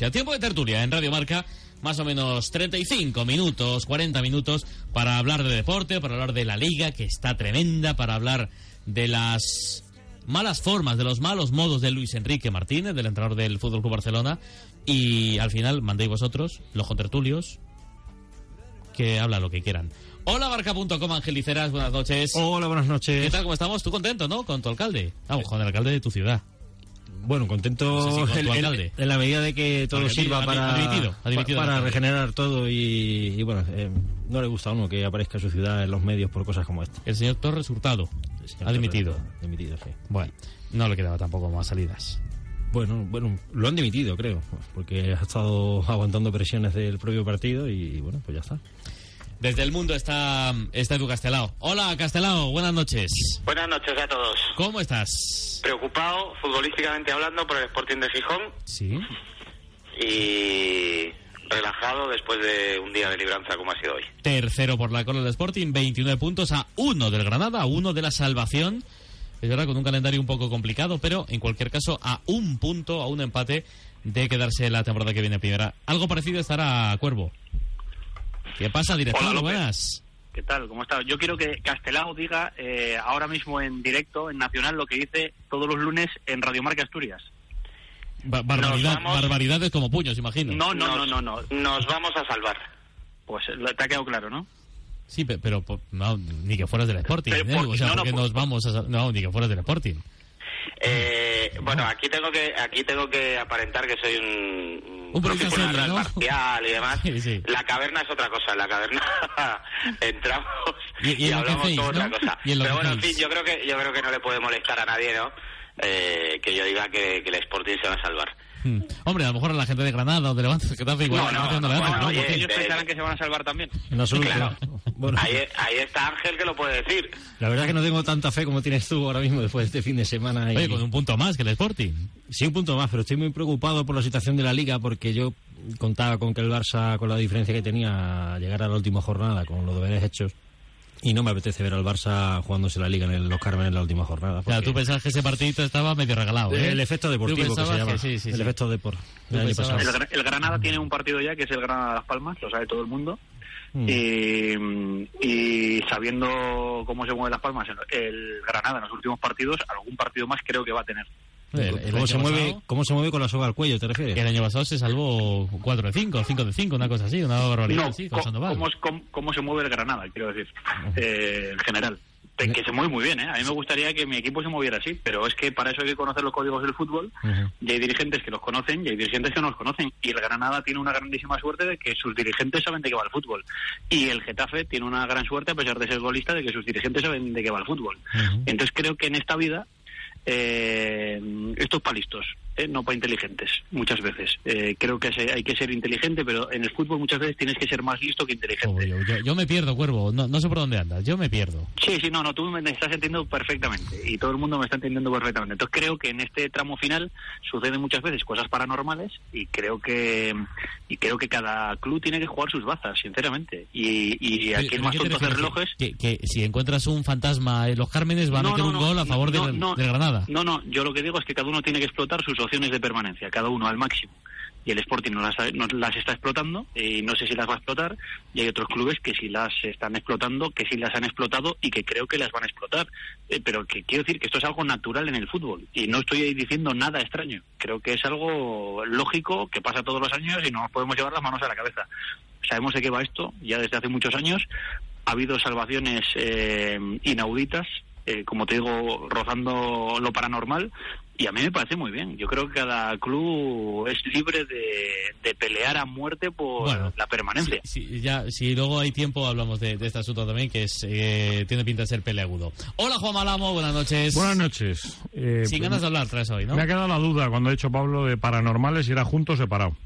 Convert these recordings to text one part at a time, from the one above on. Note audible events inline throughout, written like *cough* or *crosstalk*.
A tiempo de tertulia en Radio Marca, más o menos 35 minutos, 40 minutos para hablar de deporte, para hablar de la liga que está tremenda, para hablar de las malas formas, de los malos modos de Luis Enrique Martínez, del entrenador del Fútbol Club Barcelona, y al final mandéis vosotros, los contertulios, que habla lo que quieran. Hola barca.com, Angeliceras, buenas noches. Hola, buenas noches. ¿Qué tal? ¿Cómo estamos? ¿Tú contento, no? Con tu alcalde. Vamos, con el alcalde de tu ciudad. Bueno, contento con en- la medida de que todo Porque sirva ha- para, ha dimitido, ha dimitido pa- el para alcalde. regenerar todo y, y bueno, eh, no le gusta a uno que aparezca su ciudad en los medios por cosas como esta. El señor Torres Hurtado señor ha dimitido. Torres, Dimitido, sí. Bueno, no le quedaba tampoco más salidas. Bueno, bueno, lo han dimitido, creo, porque ha estado aguantando presiones del propio partido y, bueno, pues ya está. Desde el mundo está, está Edu Castelao. Hola, Castelao, buenas noches. Buenas noches a todos. ¿Cómo estás? Preocupado, futbolísticamente hablando, por el Sporting de Gijón Sí. y relajado después de un día de libranza como ha sido hoy. Tercero por la cola del Sporting, 29 puntos a uno del Granada, a uno de la salvación. Es verdad, con un calendario un poco complicado, pero en cualquier caso a un punto, a un empate de quedarse la temporada que viene primera. Algo parecido estará Cuervo. ¿Qué pasa, director? Hola. Buenas. ¿Qué tal? ¿Cómo está? Yo quiero que Castelao diga eh, ahora mismo en directo, en Nacional, lo que dice todos los lunes en Radio Marca Asturias. Ba- barbaridad- vamos- barbaridades como puños, imagino. No, no, no, Nos- no, no. Nos vamos a salvar. Pues eh, lo- te ha quedado claro, ¿no? Sí, pe- pero, po- no, ni que fueras del Sporting. Pero ¿eh? por- O sea, no, no, porque por- nos vamos a... No, ni que fueras del Sporting. Eh, bueno, aquí tengo que aquí tengo que aparentar que soy un, Un profesional parcial y demás. Sí, sí. La caverna es otra cosa. En la caverna *laughs* entramos Y- hablamos hacéis, toda ¿no? otra cosa. Pero bueno, en fin, yo creo que yo creo que no le puede molestar a nadie, ¿no? Eh, que yo diga que, que el Sporting se va a salvar. Hmm. Hombre, a lo mejor a la gente de Granada o de Levante, que te igual, No, no, no hace, no, oye, Ellos pensarán que se van a salvar también. En absoluto. Claro. Bueno, Ahí, ahí está Ángel que lo puede decir. la verdad es que no tengo tanta fe como tienes tú ahora mismo después de este fin de semana. Y... Oye, con un punto más que el Sporting. Sí, un punto más, pero estoy muy preocupado por la situación de la liga porque yo contaba con que el Barça, con la diferencia que tenía, llegara a la última jornada con los deberes hechos. Y no me apetece ver al Barça jugándose la liga en el- los Carmen en la última jornada. O sea, porque- tú pensabas que ese partidito estaba medio regalado, ¿eh? El efecto deportivo que se llama. que sí, sí, el sí. efecto depor. Tú del año pensabas- pasado. El, Gra- el Granada tiene un partido ya que es el Granada Las Palmas, lo sabe todo el mundo. Mm. Y, y sabiendo cómo se mueven Las Palmas, el, el Granada en los últimos partidos, algún partido más creo que va a tener. El, el ¿Cómo, año se mueve, pasado- ¿Cómo se mueve con la soga al cuello, te refieres? que el año pasado se salvó 4 de 5, 5 de 5, una cosa así, una barbaridad, No, sí, co- con Sandoval. cómo, es- cómo- cómo se mueve el Granada, quiero decir, eh, en general. Que se mueve muy bien, ¿eh? A mí me gustaría que mi equipo se moviera así, pero es que para eso hay que conocer los códigos del fútbol y hay dirigentes que los conocen y hay dirigentes que no los conocen. Y el Granada tiene una grandísima suerte de que sus dirigentes saben de qué va el fútbol. Y el Getafe tiene una gran suerte, a pesar de ser golista, de que sus dirigentes saben de qué va el fútbol. Entonces creo que en esta vida eh, esto es para listos, ¿eh? no para inteligentes, muchas veces. Eh, creo que hay que ser inteligente, pero en el fútbol muchas veces tienes que ser más listo que inteligente. Yo, yo me pierdo, Cuervo, no, no sé por dónde andas, yo me pierdo. Sí, sí, no, no, tú me estás entendiendo perfectamente y todo el mundo me está entendiendo perfectamente. Entonces creo que en este tramo final suceden muchas veces cosas paranormales y creo que y creo que cada club tiene que jugar sus bazas, sinceramente. Y, y aquí el ¿Pero más tonto refieres? relojes. Que, que si encuentras un fantasma en los Cármenes va a No, meter no, un gol a favor del, del Granada. No, no, yo lo que digo es que cada uno tiene que explotar sus opciones de permanencia, cada uno al máximo. Y el Sporting no las, no las está explotando, y no sé si las va a explotar, y hay otros clubes que sí las están explotando, que sí las han explotado y que creo que las van a explotar. Eh, pero que quiero decir que esto es algo natural en el fútbol, y no estoy ahí diciendo nada extraño. Creo que es algo lógico que pasa todos los años y no nos podemos llevar las manos a la cabeza. Sabemos de qué va esto, ya desde hace muchos años. Ha habido salvaciones eh, inauditas, eh, como te digo, rozando lo paranormal. Y a mí me parece muy bien. Yo creo que cada club es libre de, de pelear a muerte por Bueno, la permanencia. Si, si- ya, si luego hay tiempo hablamos de, de este asunto también, que es eh, tiene pinta de ser peleagudo. Hola Juan Malamo, buenas noches. Buenas noches. Eh, Sin ganas de hablar traes hoy, ¿no? Me ha quedado la duda cuando ha dicho Pablo de paranormales si era junto o separado.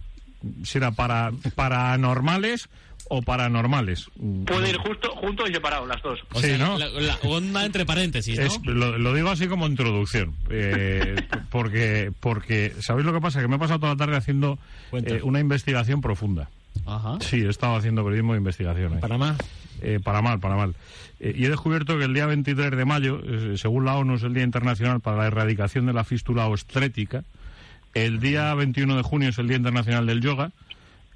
si era para *laughs* paranormales o paranormales. Puede ir justo, juntos y separados, las dos. O Sí, sea, ¿no? la, la onda entre paréntesis, ¿no? Es- lo, lo digo así como introducción, eh, *laughs* porque, porque, ¿sabéis lo que pasa? Que me he pasado toda la tarde haciendo eh, una investigación profunda. Ajá. Sí, he estado haciendo periodismo de investigación. Para más. Eh, para mal, para mal. Eh, y he descubierto que el día 23 de mayo, eh, según la ONU, es el Día Internacional para la Erradicación de la Fístula Obstétrica. El día 21 de junio es el Día Internacional del Yoga.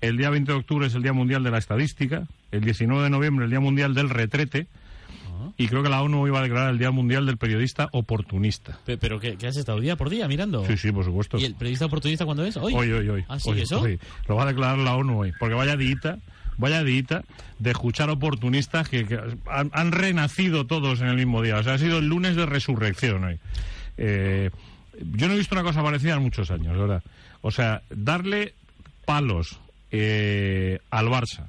El día 20 de octubre es el Día Mundial de la Estadística. El 19 de noviembre el Día Mundial del Retrete. Y creo que la ONU iba a declarar el Día Mundial del Periodista Oportunista. Pe- ¿Pero qué, qué has estado día por día mirando? Sí, sí, por supuesto. ¿Y el periodista oportunista cuándo es? Hoy. Hoy, hoy, hoy. ¿Ah, sí, Hoy, eso? hoy. Lo va a declarar la ONU hoy. Porque vaya dita, vaya dita de escuchar oportunistas que, que han, han renacido todos en el mismo día. O sea, ha sido el lunes de resurrección hoy. Eh, yo no he visto una cosa parecida en muchos años, ¿verdad? O sea, darle palos eh, al Barça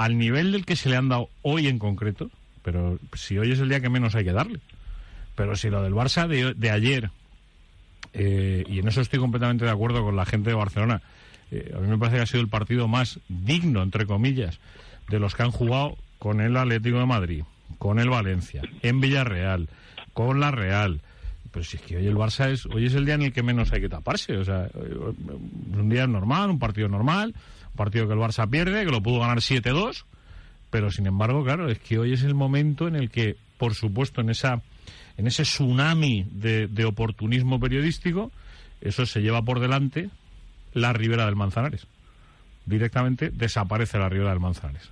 al nivel del que se le han dado hoy en concreto, pero si hoy es el día que menos hay que darle. Pero si lo del Barça de, ayer eh, y en eso estoy completamente de acuerdo con la gente de Barcelona. Eh, a mí me parece que ha sido el partido más digno, entre comillas, de los que han jugado con el Atlético de Madrid, con el Valencia, en Villarreal, con la Real. Pero si es que hoy el Barça es, hoy es el día en el que menos hay que taparse. O sea, eh, un día normal, un partido normal, partido que el Barça pierde, que lo pudo ganar 7-2. Pero sin embargo, claro, es que hoy es el momento en el que, por supuesto, en esa en ese tsunami de, de oportunismo periodístico, eso se lleva por delante la ribera del Manzanares. Directamente desaparece la ribera del Manzanares.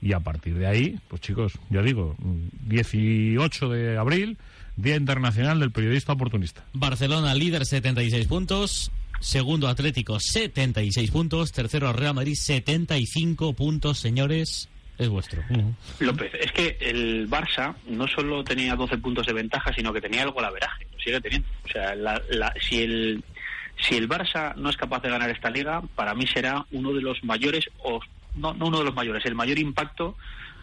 Y a partir de ahí, pues chicos, ya digo, mm, 18 de abril, Día Internacional del Periodista Oportunista. Barcelona líder 76 puntos. Segundo Atlético 76 puntos. Tercero Real Madrid 75 puntos, señores. Es vuestro. López, es que el Barça no solo tenía 12 puntos de ventaja, sino que tenía algo golaveraje, lo sigue teniendo. O sea, la- la- si el si el Barça no es capaz de ganar esta liga, para mí será uno de los mayores, o no, no uno de los mayores, el mayor impacto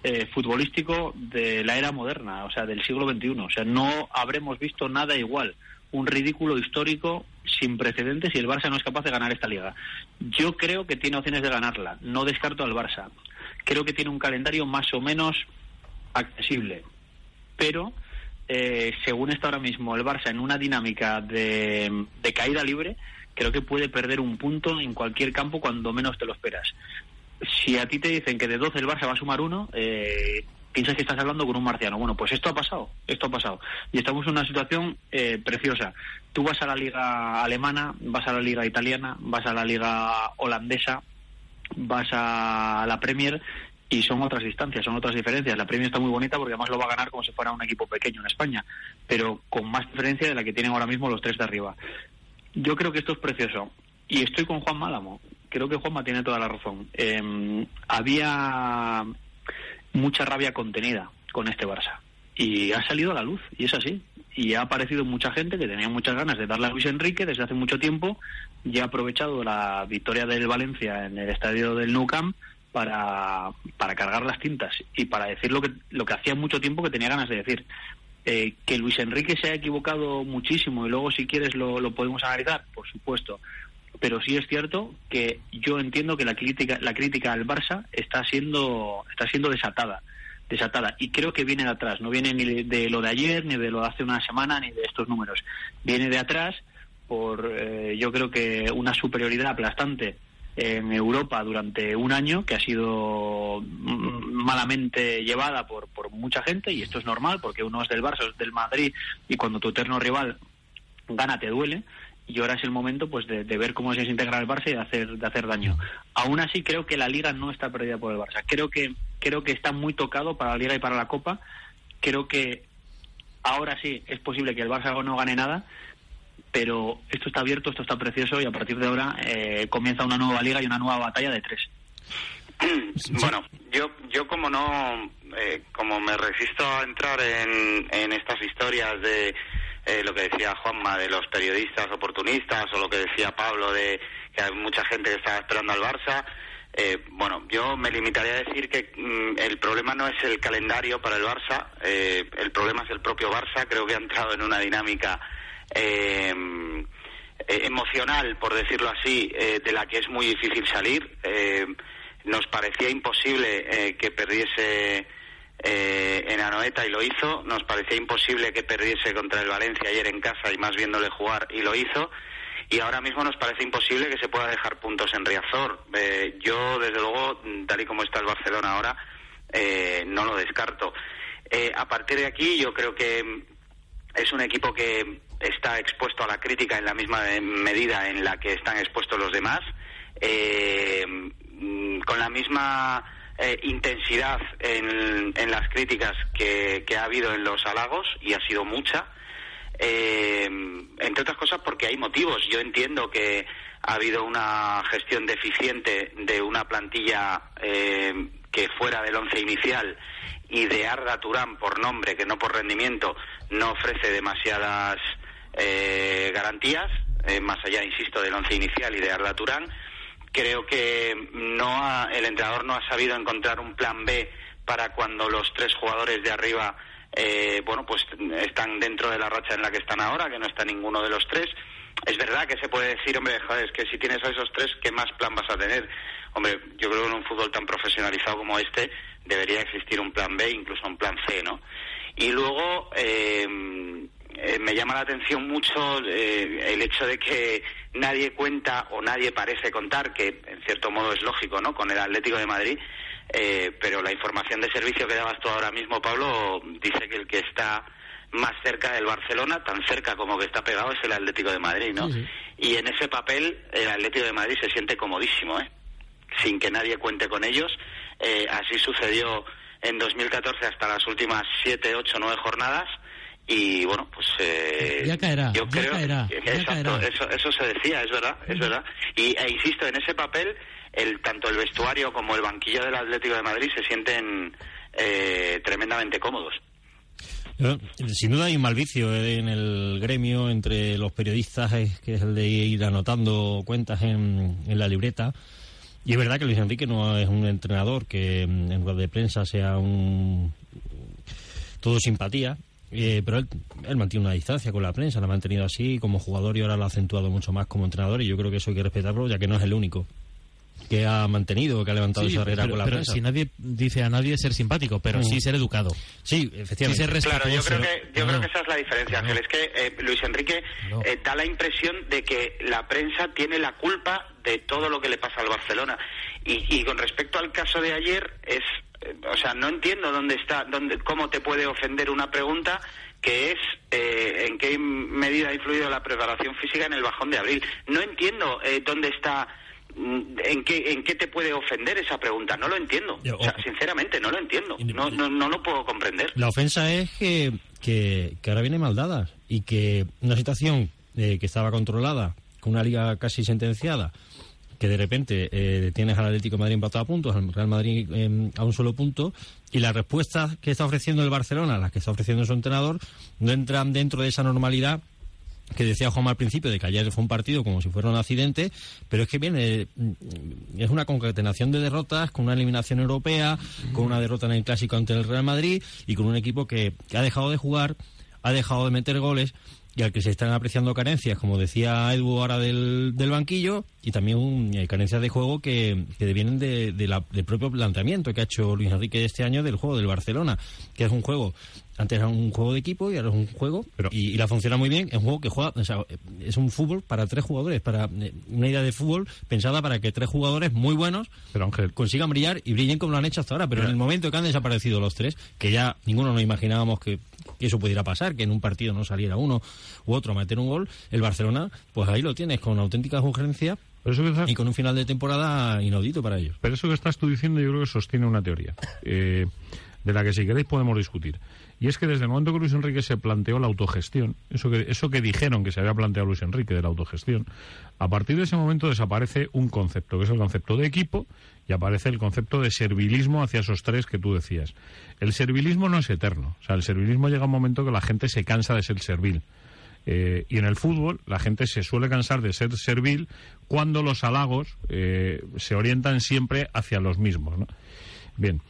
eh, futbolístico de la era moderna, o sea, del siglo XXI. O sea, no habremos visto nada igual. Un ridículo histórico sin precedentes y el Barça no es capaz de ganar esta liga. Yo creo que tiene opciones de ganarla. No descarto al Barça. Creo que tiene un calendario más o menos accesible. Pero, eh, según está ahora mismo el Barça en una dinámica de, de caída libre, creo que puede perder un punto en cualquier campo cuando menos te lo esperas. Si a ti te dicen que de 12 el Barça va a sumar uno, eh, piensas que estás hablando con un marciano. Bueno, pues esto ha pasado, esto ha pasado. Y estamos en una situación eh, preciosa. Tú vas a la liga alemana, vas a la liga italiana, vas a la liga holandesa, vas a la Premier y son otras distancias, son otras diferencias. La Premier está muy bonita porque además lo va a ganar como si fuera un equipo pequeño en España, pero con más diferencia de la que tienen ahora mismo los tres de arriba. Yo creo que esto es precioso y estoy con Juan Málamo. Creo que Juanma tiene toda la razón. Eh, había mucha rabia contenida con este Barça y ha salido a la luz y es así. Y ha aparecido mucha gente que tenía muchas ganas de darle a Luis Enrique desde hace mucho tiempo y ha aprovechado la victoria del Valencia en el estadio del Nou Camp para, para cargar las tintas y para decir lo que, lo que hacía mucho tiempo que tenía ganas de decir. Eh, que Luis Enrique se ha equivocado muchísimo y luego si quieres lo, lo podemos analizar, por supuesto. Pero sí es cierto que yo entiendo que la crítica, la crítica al Barça está siendo, está siendo desatada desatada y creo que viene de atrás, no viene ni de lo de ayer, ni de lo de hace una semana, ni de estos números. Viene de atrás por, eh, yo creo que una superioridad aplastante en Europa durante un año que ha sido mm, malamente llevada por, por mucha gente y esto es normal porque uno es del Barça, es del Madrid y cuando tu eterno rival gana te duele y ahora es el momento pues de, ver cómo se desintegra el Barça y de hacer de hacer daño. Aún así creo que la liga no está perdida por el Barça. Creo que creo que está muy tocado para la liga y para la Copa. Creo que ahora sí es posible que el Barça no gane nada, pero esto está abierto, esto está precioso y a partir de ahora eh, comienza una nueva liga y una nueva batalla de tres. *clears throat* Bueno, yo, yo como no, eh, como me resisto a entrar en, en estas historias de eh, lo que decía Juanma de los periodistas oportunistas o lo que decía Pablo de que hay mucha gente que está esperando al Barça, eh, bueno, yo me limitaría a decir que mm, el problema no es el calendario para el Barça, eh, el problema es el propio Barça, creo que ha entrado en una dinámica eh, emocional, por decirlo así, de la que es muy difícil salir. nos parecía imposible que perdiese en Anoeta y lo hizo. Nos parecía imposible que perdiese contra el Valencia ayer en casa y más viéndole jugar y lo hizo y ahora mismo nos parece imposible que se pueda dejar puntos en Riazor. Eh, yo, desde luego, tal y como está el Barcelona ahora, eh, no lo descarto. Eh, a partir de aquí, yo creo que es un equipo que está expuesto a la crítica en la misma medida en la que están expuestos los demás, con la misma intensidad en, las críticas que ha habido en los halagos, y ha sido mucha. Eh, entre otras cosas porque hay motivos. Yo entiendo que ha habido una gestión deficiente de una plantilla eh, que fuera del once inicial y de Arda Turán por nombre, que no por rendimiento, no ofrece demasiadas eh, garantías, eh, más allá, insisto, del once inicial y de Arda Turán. Creo que no el entrenador no ha sabido encontrar un plan B para cuando los tres jugadores de arriba eh, bueno, pues están dentro de la racha en la que están ahora, que no está ninguno de los tres. Es verdad que se puede decir, hombre, joder, es que si tienes a esos tres, ¿qué más plan vas a tener? Hombre, yo creo que en un fútbol tan profesionalizado como este debería existir un plan B, incluso un plan C, ¿no? Y luego eh, eh, me llama la atención mucho el hecho de que nadie cuenta o nadie parece contar, que en cierto modo es lógico, ¿no? Con el Atlético de Madrid, eh, pero la información de servicio que dabas tú ahora mismo, Pablo, dice que el que está más cerca del Barcelona, tan cerca como que está pegado, es el Atlético de Madrid, ¿no? Y en ese papel el Atlético de Madrid se siente comodísimo, ¿eh? Sin que nadie cuente con ellos. Eh, así sucedió en 2014 hasta las últimas 7, 8, 9 jornadas. Y bueno, pues eh, ya caerá, yo creo caerá, exacto, Eso, eso se decía, es verdad, es verdad. Y e insisto, en ese papel el, tanto el vestuario como el banquillo del Atlético de Madrid se sienten eh, tremendamente cómodos. Sin duda hay un mal vicio en el gremio entre los periodistas, que es el de ir anotando cuentas en, la libreta. Y es verdad que Luis Enrique no es un entrenador que en lugar de prensa sea un todo simpatía, eh, pero él, él, mantiene una distancia con la prensa, la ha mantenido así como jugador y ahora lo ha acentuado mucho más como entrenador y yo creo que eso hay que respetarlo ya que no es el único que ha mantenido, que ha levantado esa barrera con la pero si nadie dice a nadie ser simpático, pero mm. sí ser educado. Sí, efectivamente. claro, yo creo que, yo creo que esa es la diferencia, Ángel. Es que eh, Luis Enrique eh, da la impresión de que la prensa tiene la culpa de todo lo que le pasa al Barcelona. Y, y con respecto al caso de ayer, es, o sea, no entiendo dónde está, dónde, cómo te puede ofender una pregunta que es en qué medida ha influido la preparación física en el bajón de abril. No entiendo dónde está ¿En qué, ¿En qué te puede ofender esa pregunta? No lo entiendo. sinceramente, no lo entiendo. No, no, no lo puedo comprender. La ofensa es que, que, ahora viene mal y que una situación eh, que estaba controlada, con una liga casi sentenciada, que de repente eh, tienes al Atlético de Madrid empatado a puntos, al Real Madrid em, a un solo punto, y las respuestas que está ofreciendo el Barcelona, las que está ofreciendo su entrenador, no entran dentro de esa normalidad que decía Juan al principio de que ayer fue un partido como si fuera un accidente, pero es que viene, mm, es una concatenación de derrotas con una eliminación europea, con una derrota en el clásico ante el Real Madrid y con un equipo que, ha dejado de jugar, ha dejado de meter goles y al que se están apreciando carencias, como decía Edu ahora del, del banquillo, y también hay carencias de juego que, que vienen de, del propio planteamiento que ha hecho Luis Enrique este año del juego del Barcelona, que es un juego antes era un juego de equipo y ahora es un juego y, la funciona muy bien. Es un juego que juega, es un fútbol para tres jugadores, para eh, una idea de fútbol pensada para que tres jugadores muy buenos consigan brillar y brillen como lo han hecho hasta ahora. Pero en el momento que han desaparecido los tres, que ya ninguno nos imaginábamos que, eso pudiera pasar, que en un partido no saliera uno u otro a meter un gol, el Barcelona, pues ahí lo tienes con auténtica urgencia y con un final de temporada inaudito para ellos. Pero eso que estás tú diciendo yo creo que sostiene una teoría, eh, de la que si queréis podemos discutir. Y es que desde el momento que Luis Enrique se planteó la autogestión, eso que, eso que dijeron que se había planteado Luis Enrique de la autogestión, a partir de ese momento desaparece un concepto, que es el concepto de equipo, y aparece el concepto de servilismo hacia esos tres que tú decías. El servilismo no es eterno. O sea, el servilismo llega a un momento que la gente se cansa de ser servil. Eh, y en el fútbol la gente se suele cansar de ser servil cuando los halagos eh, se orientan siempre hacia los mismos. Bien,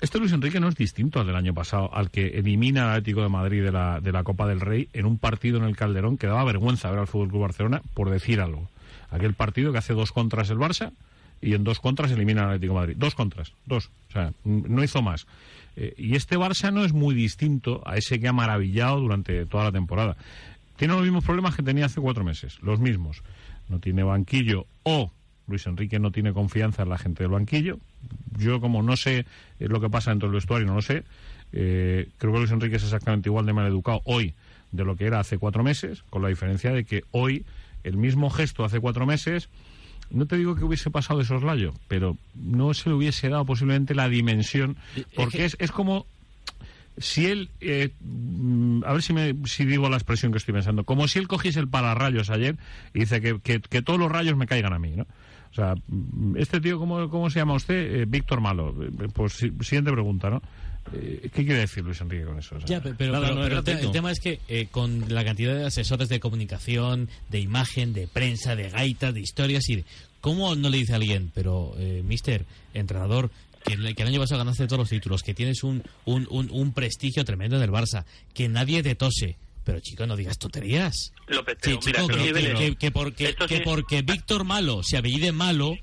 Este Luis Enrique no es distinto al del año pasado, al que elimina al Atlético de Madrid de la, de la Copa del Rey en un partido en el Calderón que daba vergüenza ver al Fútbol Club Barcelona por decir algo. Aquel partido que hace dos contras el Barça y en dos contras elimina al Atlético de Madrid. Dos contras, dos. O sea, no hizo más. Eh, y este Barça no es muy distinto a ese que ha maravillado durante toda la temporada. Tiene los mismos problemas que tenía hace cuatro meses, los mismos. No tiene banquillo o Luis Enrique no tiene confianza en la gente del banquillo. Yo, como no sé eh, lo que pasa dentro del vestuario, no lo sé. Eh, creo que Luis Enrique es exactamente igual de mal educado hoy de lo que era hace cuatro meses, con la diferencia de que hoy el mismo gesto hace cuatro meses, no te digo que hubiese pasado de soslayo, pero no se le hubiese dado posiblemente la dimensión, porque es, es, como si él, eh, mm, a ver si, me, si digo la expresión que estoy pensando, como si él cogiese el pararrayos ayer y dice que, que, que todos los rayos me caigan a mí, ¿no? O sea, mm, este tío, ¿cómo, cómo se llama usted? Eh, Víctor Malo. Eh, pues siguiente pregunta, ¿no? Eh, ¿Qué quiere decir Luis Enrique con eso? O sea, ya, pero, pero, pero, pero el, tema es que eh, con la cantidad de asesores de comunicación, de imagen, de prensa, de gaitas, de historias y de... ¿Cómo no le dice a alguien, pero, eh, mister, entrenador, que, que, el año pasado ganaste todos los títulos, que tienes un, un, un, un prestigio tremendo en el Barça, que nadie te tose, pero chico, no digas tonterías. López, sí, chico, mira, que, que, que, que, porque, que porque Víctor Malo se apellide Malo,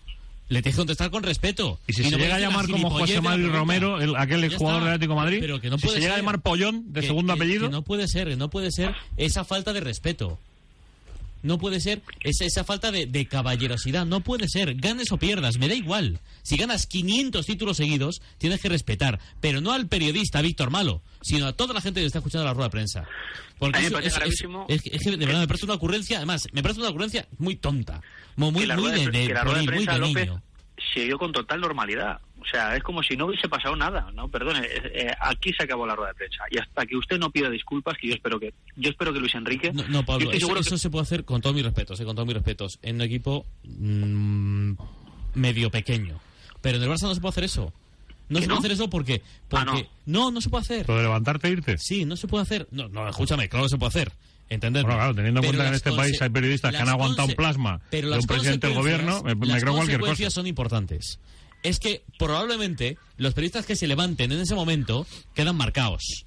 le tienes que contestar con respeto. Y si y se no llega a llamar como José Mario Romero, el, aquel jugador del Atlético de Madrid, Pero que no si puede se llega a ser. llamar Pollón, de que- segundo que- apellido, que no puede ser, que no puede ser esa falta de respeto. No puede ser esa, esa falta de, de caballerosidad. No puede ser. Ganes o pierdas, me da igual. Si ganas 500 títulos seguidos, tienes que respetar. Pero no al periodista Víctor Malo, sino a toda la gente que está escuchando la rueda de prensa. Porque eso es, es- es que- es que de verdad me parece una ocurrencia, además, me parece una ocurrencia muy tonta. Muy, muy, de, de, de, de prensa niño. Se dio con total normalidad. O sea, es como si no hubiese pasado nada, ¿no? Perdone, eh, aquí se acabó la rueda de prensa. Y hasta que usted no pida disculpas, que yo espero que yo espero que Luis Enrique... No, Pablo, eso, seguro eso que- se puede hacer con todos mis respetos, eh, con todos mis respetos, en un equipo mm, medio pequeño. Pero en el Barça no se puede hacer eso. No ¿Que se no? puede hacer eso porque... porque Ah, no. no, se puede hacer. lo de levantarte e irte. Sí, no se puede hacer. No, no, escúchame, claro que se puede hacer. ¿Entendés? Bueno, claro, teniendo en Pero cuenta que en las este país hay periodistas que han las aguantado un plasma pero de las un presidente del gobierno, me, me las creo cualquier cosa. consecuencias son importantes. Es que probablemente los periodistas que se levanten en ese momento quedan marcados.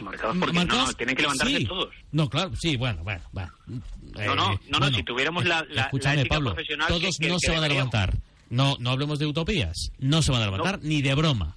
Marcados porque Marcados, no, tienen que levantarse sí. todos. No, claro, sí, bueno, bueno, bueno. No, no, no, no, bueno, si tuviéramos la- la- la escúchame, ética Pablo, profesional todos que- que- no que se van a levantar. No, no hablemos de utopías. No se van a levantar ni de broma.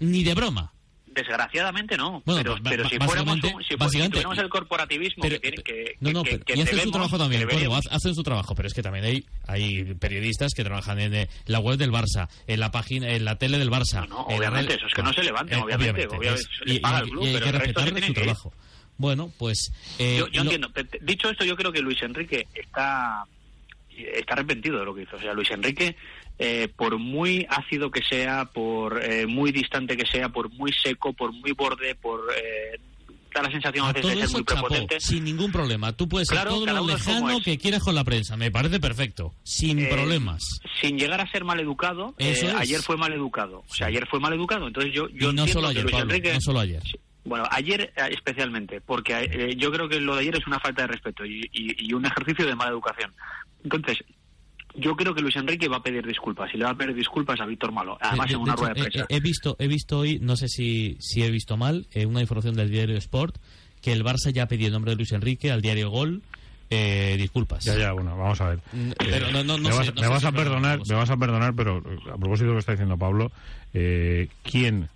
Ni de broma. Desgraciadamente no. Bueno, pero, si fuéramos básicamente- un- si, fu- si básicamente- tuviéramos el corporativismo Pero- que tiene que, no, no, que- pero- que y hacen su trabajo también, hacen su trabajo, pero es que también hay, hay periodistas que trabajan en eh, la web del Barça, en la página, en la tele del Barça. No, no, obviamente, eso es que no se levanten, obviamente, obviamente, es- les y, paga y- el club, y hay pero que respetar su trabajo. Bueno, pues... eh, yo yo lo- entiendo. Dicho esto, yo creo que Luis Enrique está está arrepentido de lo que hizo. O sea, Luis Enrique, eh, por muy ácido que sea, por eh, muy distante que sea, por muy seco, por muy borde, por eh, da la sensación a A veces todo de ser muy chapó, prepotente. sin ningún problema. Tú puedes ser Claro, todo lo lejano que quieras con la prensa. Me parece perfecto. Sin Eh, problemas. Sin llegar a ser mal educado, Eso eh, ayer fue mal educado. O sea, ayer fue mal educado. Entonces yo, yo y no entiendo solo que ayer, Luis Pablo. Enrique- No solo ayer. Bueno, ayer eh, especialmente, porque eh, yo creo que lo de ayer es una falta de respeto y, y- y un ejercicio de mala educación. Entonces, yo creo que Luis Enrique va a pedir disculpas y le va a pedir disculpas a Víctor Malo, además De- en de una hecho, rueda de prensa. He, he visto, he visto hoy, no sé si, si he visto mal, eh, una información del diario Sport, que el Barça ya ha pedido en nombre de Luis Enrique al diario Gol eh, disculpas. Ya, ya, bueno, vamos a ver. Pero no, no, no me vas, no me sé vas si a perdonar, me vas a perdonar, pero eh, a propósito de lo que está diciendo Pablo, eh, ¿quién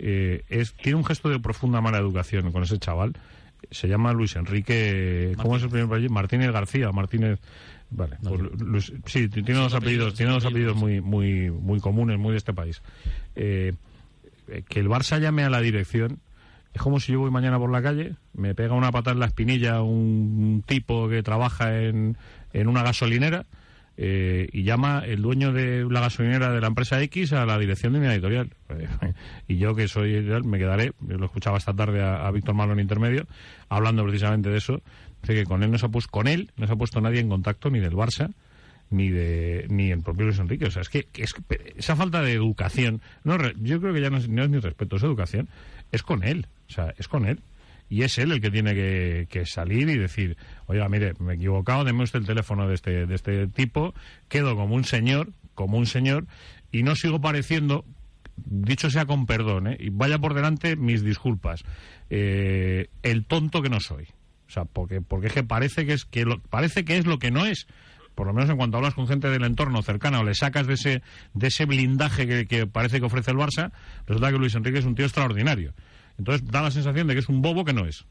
eh, es tiene un gesto de profunda mala educación con ese chaval? Se llama Luis Enrique, ¿cómo es el primer apellido? Martínez García, Martínez, vale, pues, Luis- sí, tiene dos apellidos, tiene dos apellidos muy, muy, muy comunes, muy de este país. Eh, eh, que el Barça llame a la dirección es como si yo voy mañana por la calle, me pega una patada en la espinilla un tipo que trabaja en, en una gasolinera eh, y llama el dueño de la gasolinera de la empresa X a la dirección de mi editorial. *laughs* Y yo, que soy editorial, me quedaré, lo escuchaba esta tarde a, a Víctor Malo en intermedio, hablando precisamente de eso, que con él no se ha puesto, con él no se ha puesto nadie en contacto, ni del Barça, ni de ni el propio Luis Enrique. O sea, es que, es esa falta de educación, no, yo creo que ya no es, no es ni respeto, es educación, es con él, o sea, es con él. Y es él el que tiene que, que salir y decir, oiga, mire, me he equivocado, deme usted el teléfono de este, de este tipo, quedo como un señor, como un señor, y no sigo pareciendo dicho sea con perdón, ¿eh? y vaya por delante mis disculpas, eh, el tonto que no soy. O sea, porque, porque es que parece que es, que lo, parece que es lo que no es. Por lo menos en cuanto hablas con gente del entorno cercana o le sacas de ese, de ese blindaje que, que parece que ofrece el Barça, resulta que Luis Enrique es un tío extraordinario. Entonces da la sensación de que es un bobo que no es.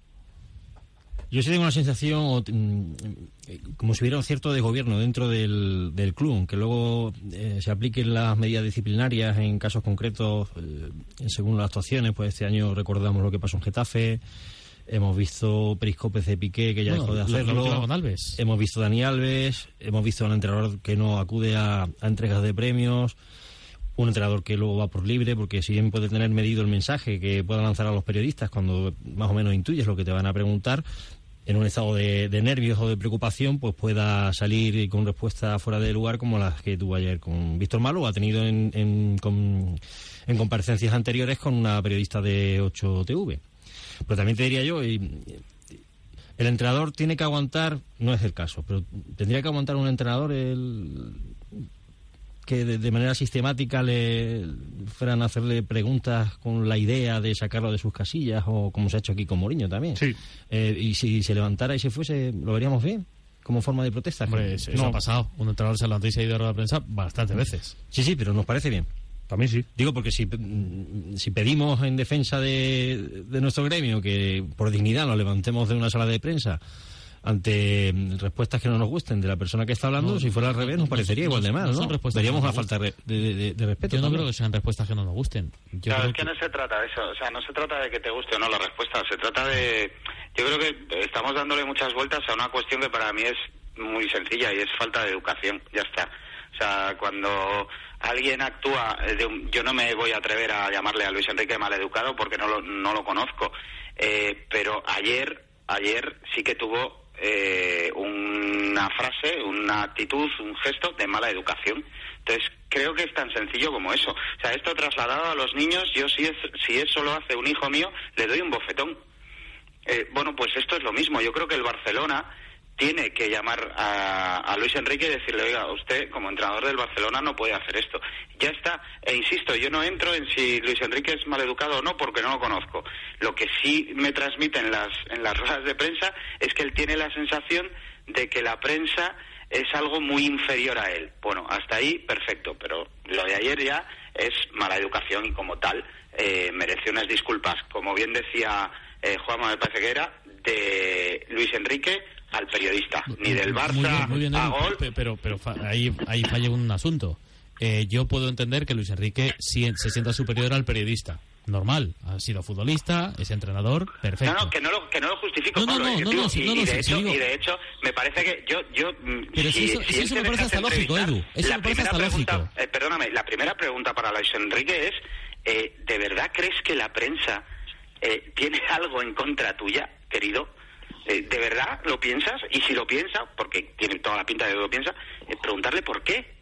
Yo sí tengo una sensación mm, como si hubiera un cierto desgobierno dentro del, del club, que luego eh, se apliquen las medidas disciplinarias en casos concretos eh, según las actuaciones. Pues este año recordamos lo que pasó en Getafe, hemos visto periscopes de Piqué que ya Bueno, dejó de lo- lo hacerlo, con Alves. hemos visto Dani Alves, hemos visto a un entrenador que no acude a, a entregas de premios, un entrenador que luego va por libre, porque si bien puede tener medido el mensaje que pueda lanzar a los periodistas cuando más o menos intuyes lo que te van a preguntar, en un estado de, de nervios o de preocupación, pues pueda salir con respuestas fuera de lugar como las que tuvo ayer con Víctor Malo, o ha tenido en, en, con- en comparecencias anteriores con una periodista de 8TV. Pero también te diría yo, y, el entrenador tiene que aguantar, no es el caso, pero tendría que aguantar un entrenador el que de, de manera sistemática le fueran a hacerle preguntas con la idea de sacarlo de sus casillas o como se ha hecho aquí con Mourinho también. Sí. Eh, y si se levantara y se fuese, ¿lo veríamos bien? Como forma de protesta. Hombre, eso, No. ha pasado. Un entrenador se levantó y se ha ido a de prensa bastantes veces. Sí, sí, pero nos parece bien. También sí. Digo porque si, mm, si pedimos en defensa de, de nuestro gremio que por dignidad nos levantemos de una sala de prensa ante mm, respuestas que no nos gusten de la persona que está hablando, No, si fuera al revés nos no, parecería no, igual de no mal, ¿no? son respuestas Veríamos que una falta de, de- de- de respeto. Yo no también. creo que sean respuestas que no nos gusten. Yo Claro, creo es que no se trata de eso, o sea, no se trata de que te guste o no la respuesta, se trata de... Yo creo que estamos dándole muchas vueltas a una cuestión que para mí es muy sencilla y es falta de educación, ya está. O sea, cuando alguien actúa, eh, de yo no me voy a atrever a llamarle a Luis Enrique maleducado porque no lo, no lo conozco, Eh, pero ayer, ayer sí que tuvo eh, una frase, una actitud, un gesto de mala educación. Entonces, creo que es tan sencillo como eso. O sea, esto trasladado a los niños, yo si, es, si eso lo hace un hijo mío, le doy un bofetón. Eh, bueno, pues esto es lo mismo. Yo creo que el Barcelona tiene que llamar a, a Luis Enrique y decirle, oiga, usted como entrenador del Barcelona no puede hacer esto. Ya está. E insisto, yo no entro en si Luis Enrique es maleducado o no porque no lo conozco. Lo que sí me transmiten las, en las ruedas de prensa es que él tiene la sensación de que la prensa es algo muy inferior a él. Bueno, hasta ahí perfecto, pero lo de ayer ya es mala educación y como tal eh, merece unas disculpas. Como bien decía eh, Juanma, me parece que era, de Luis Enrique al periodista, ni del Barça Muy bien, muy bien, a gol. pe- pero, pero fa- ahí, ahí falla un asunto. Eh, yo puedo entender que Luis Enrique si- se sienta superior al periodista. Normal, ha sido futbolista, es entrenador, perfecto. No, no, que no lo, que no lo justifico, No, no, Pablo, no, no, no, y, no, no, y de hecho, y de hecho, me parece que yo, yo Pero si eso- si eso te me parece hasta lógico, Edu, eso la me parece hasta pregunta, lógico. eh, perdóname, la primera pregunta para Luis Enrique es, eh, ¿de verdad crees que la prensa eh, tiene algo en contra tuya, querido? Eh, ¿De verdad lo piensas? Y si lo piensa, porque tiene toda la pinta de que lo piensa, eh, preguntarle por qué.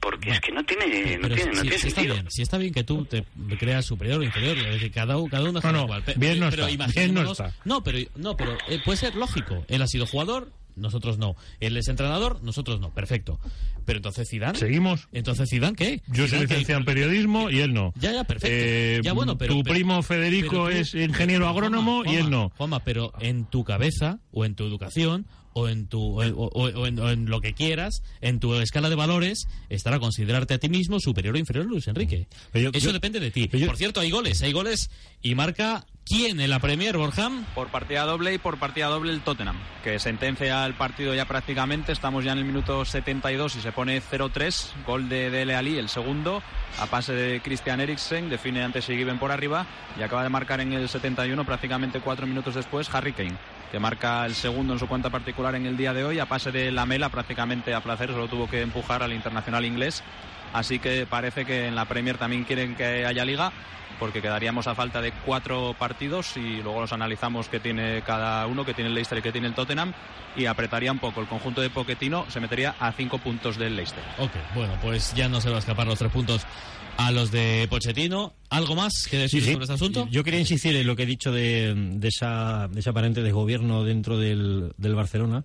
Porque es que no tiene, no Pero tiene, no si, tiene si está bien, si está bien que tú te creas superior o inferior, es decir, cada, cada uno es No, no, igual. Bien no pero está, imaginémonos- bien no está. No, pero, no, pero eh, puede ser lógico. Él ha sido jugador, nosotros no. Él es entrenador, nosotros no. Perfecto. Pero entonces Zidane. Seguimos. Entonces Zidane qué? Yo soy licenciado en periodismo y él no. Ya, ya, perfecto. Eh, ya, bueno, pero, tu pero- primo Federico pero es ingeniero agrónomo Juanma, y él no. Juanma, pero en tu cabeza o en tu educación o en tu o, o- o en, o en lo que quieras, en tu escala de valores, estará considerarte a ti mismo superior o inferior a Luis Enrique. Yo- Eso yo- depende de ti. yo- Por cierto, hay goles, hay goles y marca quién en la Premier, Borjam. Por partida doble y por partida doble el Tottenham, que sentencia el partido ya prácticamente. Estamos ya en el minuto 72 y se pone 0-3. Gol de Dele Ali, el segundo, a pase de Christian Eriksen, define antes Given por arriba y acaba de marcar en el 71, prácticamente cuatro minutos después, Harry Kane, que marca el segundo en su cuenta particular en el día de hoy, a pase de Lamela, prácticamente a placer, solo tuvo que empujar al internacional inglés. Así que parece que en la Premier también quieren que haya liga porque quedaríamos a falta de cuatro partidos y luego los analizamos que tiene cada uno, que tiene el Leicester y que tiene el Tottenham y apretaría un poco. El conjunto de Poquetino se metería a cinco puntos del Leicester. Ok, bueno, pues ya no se va a escapar los tres puntos a los de Pochettino. ¿Algo más que decir Sí, sí. sobre este asunto? Yo quería insistir en lo que he dicho de, de esa, de ese aparente desgobierno dentro del, del Barcelona.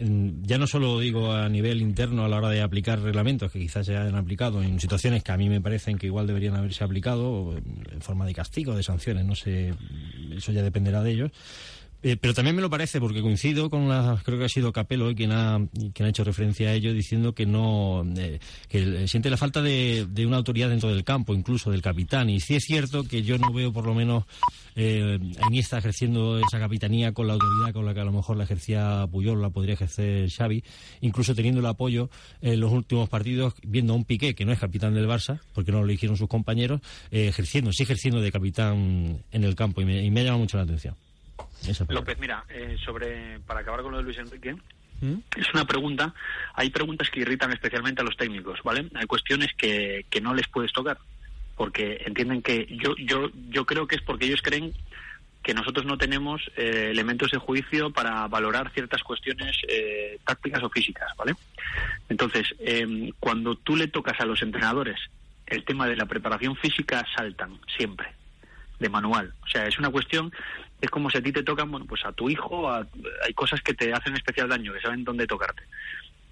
Ya no solo digo a nivel interno a la hora de aplicar reglamentos que quizás se hayan aplicado en situaciones que a mí me parecen que igual deberían haberse aplicado en forma de castigo, de sanciones, no sé, eso ya dependerá de ellos. Eh, pero también me lo parece porque coincido con la creo que ha sido Capello quien ha quien ha hecho referencia a ello diciendo que no eh, que siente la falta de, una autoridad dentro del campo incluso del capitán. Y sí es cierto que yo no veo por lo menos eh, a Iniesta ejerciendo esa capitanía con la autoridad con la que a lo mejor la ejercía Puyol la podría ejercer Xavi incluso teniendo el apoyo en los últimos partidos viendo a un Piqué que no es capitán del Barça porque no lo eligieron sus compañeros eh, ejerciendo sí ejerciendo de capitán en el campo. Y me, y me ha llamado mucho la atención López, mira, eh, sobre para acabar con lo de Luis Enrique, ¿Mm? es una pregunta. Hay preguntas que irritan especialmente a los técnicos, ¿vale? Hay cuestiones que, que no les puedes tocar, porque entienden que yo yo yo creo que es porque ellos creen que nosotros no tenemos eh, elementos de juicio para valorar ciertas cuestiones eh, tácticas o físicas, ¿vale? Entonces, eh, cuando tú le tocas a los entrenadores el tema de la preparación física, saltan siempre de manual. O sea, es una cuestión, es como si a ti te tocan, bueno, pues a tu hijo, a- hay cosas que te hacen especial daño, que saben dónde tocarte.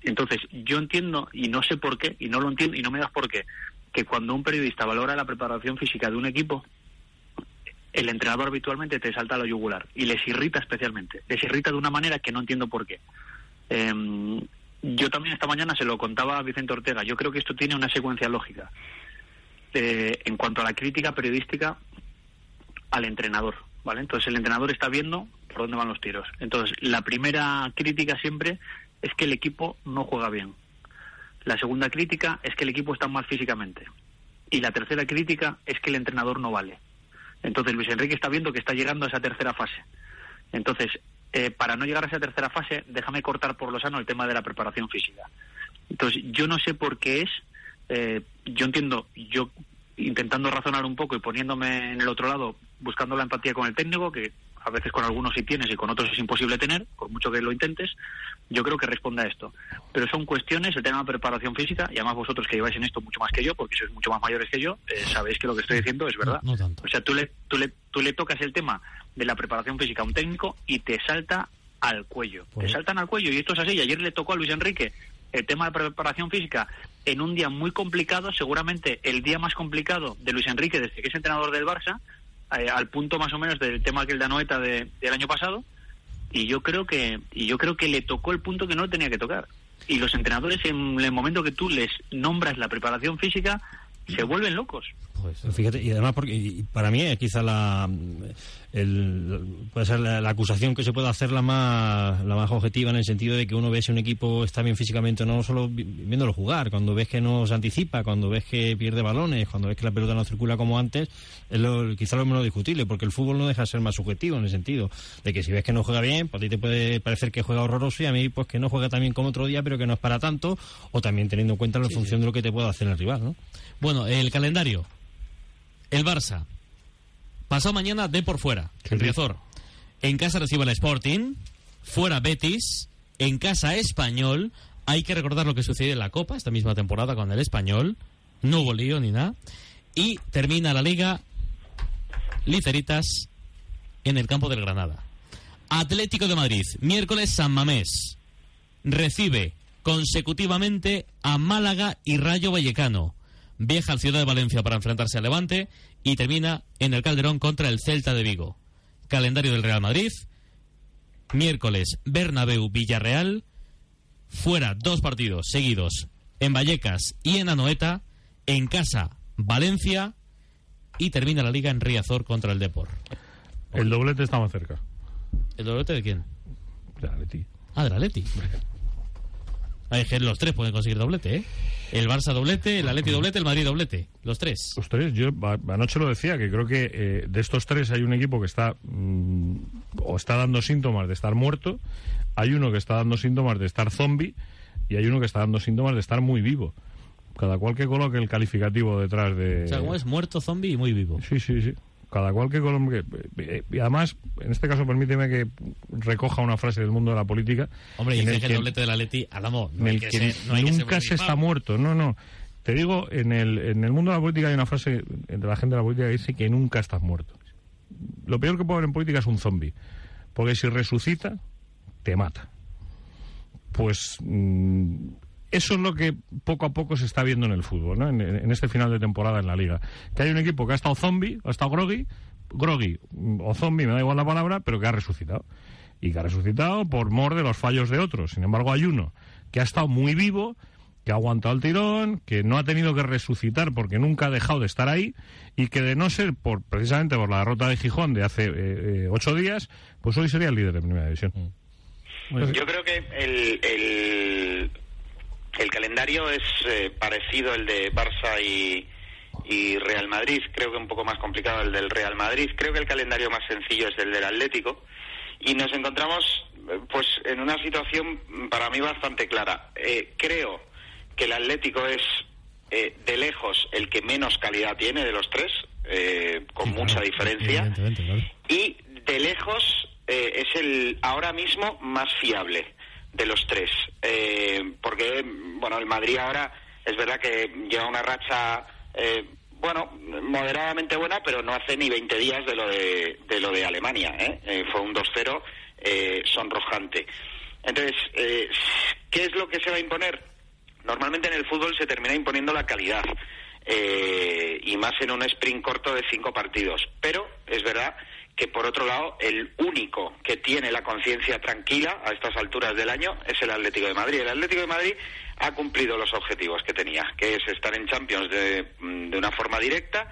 Entonces, yo entiendo, y no sé por qué, y no lo entiendo, y no me das por qué, que cuando un periodista valora la preparación física de un equipo, el entrenador habitualmente te salta a la yugular, y les irrita especialmente. Les irrita de una manera que no entiendo por qué. Em, yo también esta mañana se lo contaba a Vicente Ortega, yo creo que esto tiene una secuencia lógica. Eh, en cuanto a la crítica periodística al entrenador, Entonces el entrenador está viendo por dónde van los tiros. Entonces la primera crítica siempre es que el equipo no juega bien. La segunda crítica es que el equipo está mal físicamente. Y la tercera crítica es que el entrenador no vale. Entonces Luis Enrique está viendo que está llegando a esa tercera fase. Entonces, eh, para no llegar a esa tercera fase, déjame cortar por lo sano el tema de la preparación física. Entonces, yo no sé por qué es, eh, yo entiendo, yo intentando razonar un poco y poniéndome en el otro lado, buscando la empatía con el técnico, que a veces con algunos sí tienes y con otros es imposible tener, por mucho que lo intentes, yo creo que responde a esto. Pero son cuestiones, el tema de preparación física, y además vosotros que lleváis en esto mucho más que yo, porque sois mucho más mayores que yo, eh, sabéis que lo que estoy diciendo es verdad. No, no tanto. O sea, tú le, tú, le, tú le tocas el tema de la preparación física a un técnico y te salta al cuello. Pues- Te saltan al cuello y esto es así. Y ayer le tocó a Luis Enrique el tema de preparación física en un día muy complicado, seguramente el día más complicado de Luis Enrique desde que es entrenador del Barça, eh, al punto más o menos del tema aquel de Anoeta de, del año pasado. Y yo creo que y yo creo que le tocó el punto que no tenía que tocar. Y los entrenadores en el momento que tú les nombras la preparación física se vuelven locos. Pues, Fíjate, y además porque y para mí es quizá la el- puede ser la, la acusación que se puede hacer la más la más objetiva en el sentido de que uno ve si un equipo está bien físicamente o no solo vi- viéndolo jugar, cuando ves que no se anticipa, cuando ves que pierde balones, cuando ves que la pelota no circula como antes, es lo, quizá lo menos discutible, porque el fútbol no deja de ser más subjetivo en el sentido de que si ves que no juega bien, pues a ti te puede parecer que juega horroroso y a mí pues que no juega tan bien como otro día, pero que no es para tanto, o también teniendo en cuenta la función de lo que te puede hacer el rival, ¿no? Bueno, el calendario. El Barça. Pasado mañana de por fuera. En Riazor. En casa recibe el Sporting. Fuera Betis. En casa Español. Hay que recordar lo que sucedió en la Copa esta misma temporada con el Español. No hubo lío ni nada. Y termina la liga Liceritas en el campo del Granada. Atlético de Madrid. Miércoles San Mamés. Recibe consecutivamente a Málaga y Rayo Vallecano. Viaja al Ciudad de Valencia para enfrentarse al Levante y termina en el Calderón contra el Celta de Vigo. Calendario del Real Madrid. Miércoles Bernabéu Villarreal. Fuera dos partidos seguidos en Vallecas y en Anoeta. En casa Valencia y termina la liga en Riazor contra el Depor. El doblete está más cerca. ¿El doblete de quién? Leti. Ah, del Atleti. Hay que los tres pueden conseguir doblete, ¿eh? El Barça doblete, el Atleti doblete, el Madrid doblete. Los tres. Los tres, yo anoche lo decía, que creo que eh, de estos tres hay un equipo que está mm, o está dando síntomas de estar muerto, hay uno que está dando síntomas de estar zombie y hay uno que está dando síntomas de estar muy vivo. Cada cual que coloque el calificativo detrás de... O sea, como es muerto, zombie y muy vivo. Sí, sí, sí. Cada cual que coloque... eh, Y además, en este caso, permíteme que recoja una frase del mundo de la política. Hombre, y el que el que- doblete no hay el que que ser- no hay que ser nunca se está muerto. No, no. Te digo, en el, en el mundo de la política hay una frase entre la gente de la política que dice que nunca estás muerto. Lo peor que puede haber en política es un zombie. Porque si resucita, te mata. pues mm, eso es lo que poco a poco se está viendo en el fútbol, ¿no? en, en este final de temporada en la liga. Que hay un equipo que ha estado zombie, ha estado groggy, groggy mm, o zombie, me da igual la palabra, pero que ha resucitado. Y que ha resucitado por mor de los fallos de otros. Sin embargo, hay uno que ha estado muy vivo, que ha aguantado el tirón, que no ha tenido que resucitar porque nunca ha dejado de estar ahí y que de no ser por precisamente por la derrota de Gijón de hace eh, eh, ocho días, pues hoy sería el líder de primera división. Yo creo que el, el calendario es eh, parecido el de Barça y, y Real Madrid. Creo que un poco más complicado el del Real Madrid. Creo que el calendario más sencillo es el del Atlético. Y nos encontramos eh, pues en una situación para mí bastante clara. Eh, creo que el Atlético es eh, de lejos el que menos calidad tiene de los tres, eh, con Sí, claro, mucha diferencia. claro. Y de lejos eh, es el ahora mismo más fiable de los tres. Eh, porque, bueno, el Madrid ahora es verdad que lleva una racha, eh, bueno, moderadamente buena, pero no hace ni 20 días de lo de, de, lo de Alemania. ¿eh? Eh, fue un 2-0 eh, sonrojante. Entonces, eh, ¿qué es lo que se va a imponer? Normalmente en el fútbol se termina imponiendo la calidad. y más en un sprint corto de cinco partidos. Pero es verdad que por otro lado el único que tiene la conciencia tranquila a estas alturas del año es el Atlético de Madrid. El Atlético de Madrid ha cumplido los objetivos que tenía, que es estar en Champions de, mm, de una forma directa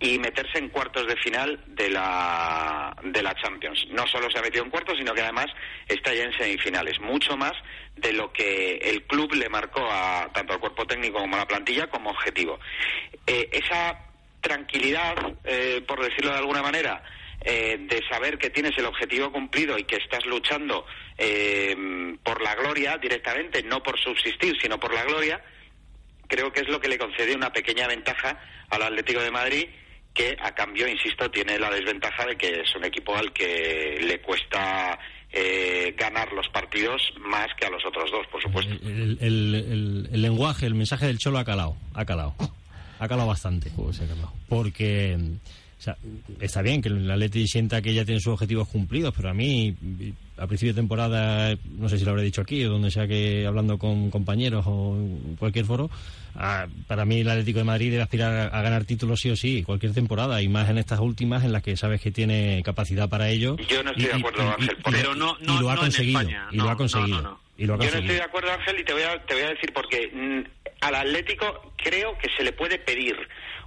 y meterse en cuartos de final de la, de la Champions. No solo se ha metido en cuartos, sino que además está ya en semifinales. Mucho más de lo que el club le marcó a tanto al cuerpo técnico como a la plantilla como objetivo. Eh, esa tranquilidad, eh, por decirlo de alguna manera, eh, de saber que tienes el objetivo cumplido y que estás luchando eh, por la gloria directamente, no por subsistir, sino por la gloria, creo que es lo que le concede una pequeña ventaja al Atlético de Madrid que a cambio, insisto, tiene la desventaja de que es un equipo al que le cuesta eh, ganar los partidos más que a los otros dos, por supuesto. El, el- el- el lenguaje, el mensaje del Cholo ha calado, ha calado. Ha calado bastante. Porque, o sea, está bien que el Atleti sienta que ya tiene sus objetivos cumplidos, pero a mí, a principio de temporada, no sé si lo habré dicho aquí o donde sea que hablando con compañeros o en cualquier foro, ah, para mí el Atlético de Madrid debe aspirar a, a ganar títulos sí o sí, cualquier temporada, y más en estas últimas en las que sabes que tiene capacidad para ello. Yo no estoy Y- de y- acuerdo, y- Ángel, y- Pero no- y no- lo ha no en conseguido. España. Y lo No, ha no, conseguido. no, no. Y lo ha Yo no estoy de acuerdo, Ángel, y te voy a, te voy a decir porque mm, al Atlético creo que se le puede pedir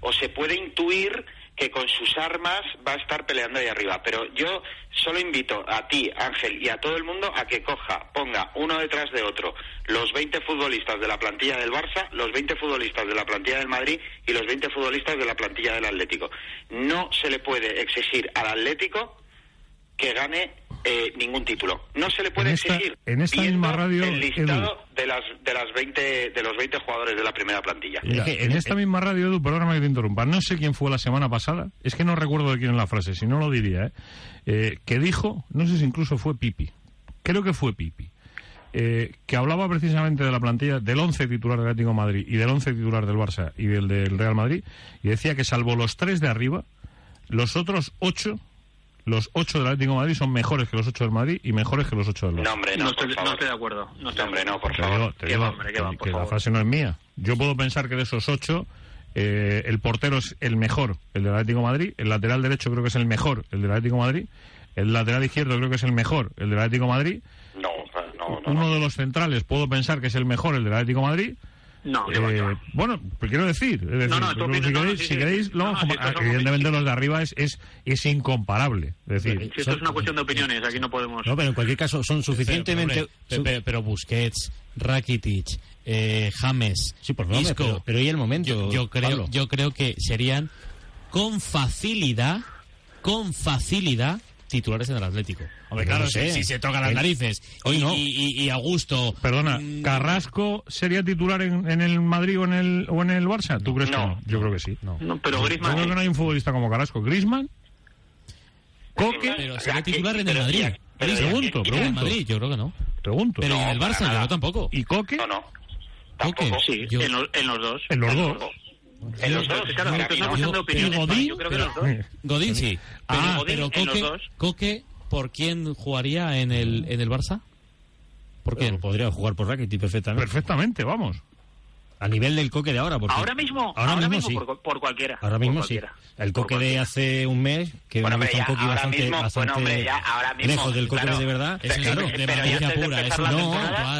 o se puede intuir que con sus armas va a estar peleando ahí arriba. Pero yo solo invito a ti, Ángel, y a todo el mundo a que coja, ponga uno detrás de otro los 20 futbolistas de la plantilla del Barça, los 20 futbolistas de la plantilla del Madrid y los 20 futbolistas de la plantilla del Atlético. No se le puede exigir al Atlético que gane eh, ningún título. No se le puede En esta- exigir en esta misma radio, el listado Edu. de las de las 20 de los 20 jugadores de la primera plantilla. Mira, Es que- en eh, esta eh, misma radio, Edu, perdóname que te interrumpa, no sé quién fue la semana pasada, es que no recuerdo de quién es la frase, si no lo diría, ¿eh? Eh, que dijo, no sé si incluso fue Pipi, creo que fue Pipi, eh, que hablaba precisamente de la plantilla del 11 titular del Atlético de Madrid y del 11 titular del Barça y del del Real Madrid, y decía que salvo los tres de arriba, los otros ocho, los ocho del Atlético de Madrid son mejores que los ocho del Madrid y mejores que los ocho del Barça. No, hombre, no, No por estoy, no estoy de acuerdo. No, estoy hombre, de no, acuerdo. por Te favor. digo, te Que digo va, hombre, que va, que- por que la frase no es mía. Yo puedo pensar que de esos ocho, eh, el portero es el mejor, el del Atlético de Madrid. El lateral derecho creo que es el mejor, el del Atlético de Madrid. El lateral izquierdo creo que es el mejor, el del Atlético de Madrid. No, no, no, Uno no. de los centrales puedo pensar que es el mejor, el del Atlético de Madrid. No, que Eh, va. bueno, pues quiero decir, es decir, No, no, tu luego opinión, si no, queréis, sí, si evidentemente los de arriba es, es, es incomparable. Es decir, Si esto es una cuestión de opiniones, aquí no podemos... No, pero en cualquier caso son suficientemente... Pero, pero, hombre, pe- pero Busquets, Rakitic, eh, James, Sí, por favor, Isco, pero, pero ¿y el momento? yo, yo creo, Pablo? yo creo que serían con facilidad, con facilidad titulares en el Atlético. Hombre, Yo claro, no sé. si, si se tocan las El- narices Hoy y, no. y, y- y Augusto... Perdona, mm, ¿Carrasco sería titular en, en el Madrid o en el, o en el Barça? ¿Tú crees que No. no? Yo creo que sí. No. No, pero Yo Griezmann... creo que no hay un futbolista como Carrasco. ¿Grisman? ¿Coque? Pero sería titular en el Madrid. pero Griezmann. pregunto, ¿En el pregunto. Madrid? Yo creo que no. Pregunto. Pero No, en el Barça yo tampoco. ¿Y Coque? No, no. Coque, Tampoco. Sí, Yo- en, los, en los dos. En los dos. En los dos, Claro, para esto es mí una no. cuestión de Yo- opiniones. ¿y Godín? Yo creo que los dos. Godín sí. Pero, Ah, pero Godín en los Coque, dos. Coque, ¿por quién jugaría en el, en el Barça? ¿Por qué? Podría jugar por Rakitic perfectamente. Perfectamente, vamos. A nivel del coque de ahora. Porque Ahora mismo, ahora, mismo, sí. por, por cualquiera. Ahora por mismo sí. cualquiera. El Por coque de hace un mes, que Bueno, hombre, visto un coque ahora bastante, mismo, bastante bueno, hombre, ya, ahora mismo, lejos del coque claro. de verdad. Es claro. de pero pura, eso no.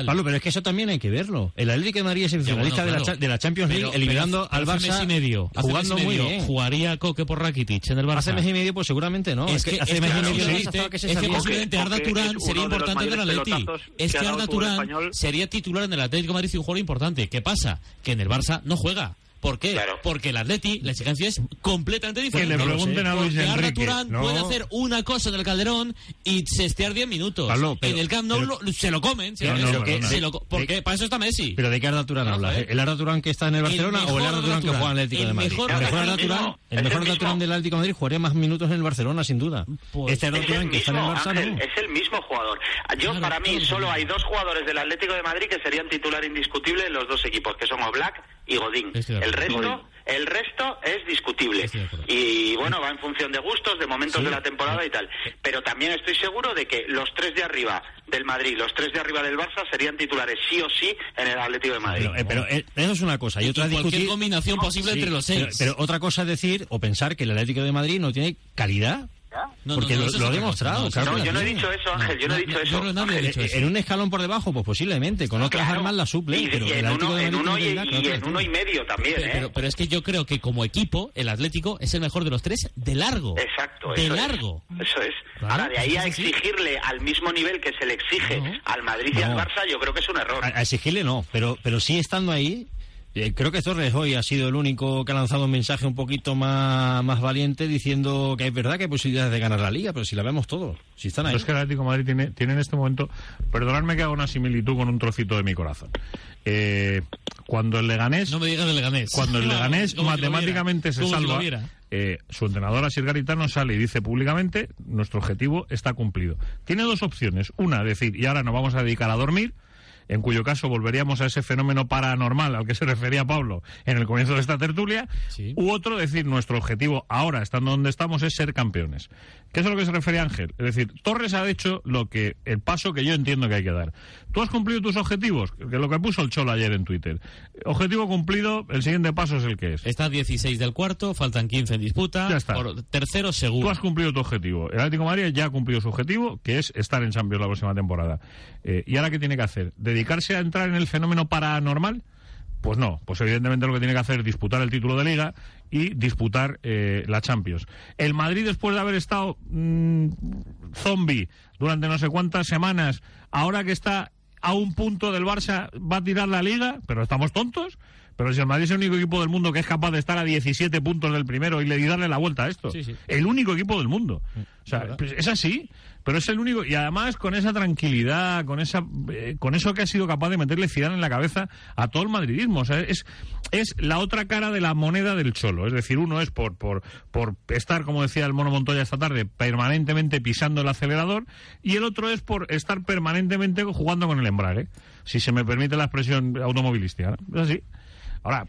Pablo, pero es que eso también hay que verlo. El Atlético de Madrid es Ya, semifinalista bueno, de, la, claro. de la Champions League, Pero- eliminando pero al hace Barça mes y medio, jugando muy bien. ¿Jugaría Coque por Rakitic en el Barça? Hace mes y medio, pues seguramente no. Es, que, hace es mes y medio sí, el es que posiblemente Arda Turán sería importante en el pelotazos Es que Arda el Turán sería titular en el Atlético de Madrid y un jugador importante. ¿Qué pasa? Que en el Barça no juega. ¿Por qué? Claro. Porque el Atleti, la exigencia es completamente Que diferente. le pregunten a Luis Porque Arda Enrique. Turán No. puede hacer una cosa en el Calderón y sestear 10 minutos. Pablo, pero- en el Camp Nou pero- lo- se lo comen. se No, lo- no, se lo- perdona. se lo co- porque para eso está Messi. ¿Pero de qué Arda Turán No, hablas? ¿El Arda Turán que está en el Barcelona o el Arda Arda Turán que juega en el Atlético El de Madrid? mejor el mejor Arda Arda Turán, el mejor Arda Turán del Atlético de Madrid jugaría más minutos en el Barcelona, sin duda. Pues- este Arda Es Turán el que está en el mismo, Barça, Ángel, no. es el mismo jugador. Yo, Claro, para mí, solo hay dos jugadores del Atlético de Madrid que serían titular indiscutible en los dos equipos, que son Oblak y Godín. El resto, el resto es discutible. Y bueno, va en función de gustos, de momentos Sí. de la temporada y tal. Pero también estoy seguro de que los tres de arriba del Madrid, los tres de arriba del Barça serían titulares sí o sí en el Atlético de Madrid. Pero, eh, pero, eh, eso es una cosa. Y otra es cualquier discutir... combinación posible Sí, entre los pero, seis. pero otra cosa es decir o pensar que el Atlético de Madrid no tiene calidad. No, porque no, no, lo- lo ha demostrado, claro no, yo no he dicho eso, Ángel, yo no, he dicho eso. Ángel. dicho eso. En un escalón por debajo, pues posiblemente. Con otras Claro. armas la suple. Y, pero y el en uno, de en uno y, y en uno y medio también, Pero, ¿eh? pero, pero es que yo creo que como equipo, el Atlético es el mejor de los tres de largo. Exacto, De eso largo. Es. Eso es. Claro, Ahora, de ahí a exigirle al mismo nivel que se le exige al Madrid y al. Barça, yo creo que es un error. A, a exigirle no, pero, pero sí estando ahí. Eh, creo que Torres hoy ha sido el único que ha lanzado un mensaje un poquito más, más valiente diciendo que es verdad que hay posibilidades de ganar la liga, pero si la vemos todos, si están ahí. Pero es que el Atlético de Madrid tiene, tiene en este momento, perdonadme que haga una similitud con un trocito de mi corazón. Eh, cuando el Leganés, No me digas del Leganés. cuando el *laughs* Leganés matemáticamente se salva, eh, su entrenador Asir Garitano sale y dice públicamente, nuestro objetivo está cumplido. Tiene dos opciones. Una, decir, y ahora nos vamos a dedicar a dormir, en cuyo caso volveríamos a ese fenómeno paranormal al que se refería Pablo en el comienzo de esta tertulia, Sí. u otro, decir, nuestro objetivo ahora, estando donde estamos, es ser campeones. ¿Qué es a lo que se refiere Ángel? Es decir, Torres ha hecho lo que el paso que yo entiendo que hay que dar. ¿Tú has cumplido tus objetivos? Que lo que puso el Cholo ayer en Twitter. Objetivo cumplido, el siguiente paso es el que es. Está 16 del cuarto, faltan 15 en disputa. Ya está. Por tercero Tú seguro. has cumplido tu objetivo. El Atlético de Madrid ya ha cumplido su objetivo, que es estar en Champions la próxima temporada. Eh, ¿Y ahora qué tiene que hacer? ¿Dedicarse a entrar en el fenómeno paranormal? Pues no, pues evidentemente lo que tiene que hacer es disputar el título de liga y disputar eh, la Champions. El Madrid, después de haber estado mm, zombie durante no sé cuántas semanas, ahora que está a un punto del Barça, va a tirar la liga, pero estamos tontos. Pero si el Madrid es el único equipo del mundo que es capaz de estar a 17 puntos del primero y, le, y darle la vuelta a esto. Sí, sí. El único equipo del mundo. O sea, pues es así, pero es el único. Y además con esa tranquilidad, con esa eh, con eso que ha sido capaz de meterle Zidane en la cabeza a todo el madridismo. O sea, es, es la otra cara de la moneda del cholo. Es decir, uno es por, por, por estar, como decía el Mono Montoya esta tarde, permanentemente pisando el acelerador, y el otro es por estar permanentemente jugando con el embrague. Si se me permite la expresión automovilística. ¿no? Es así. Ahora,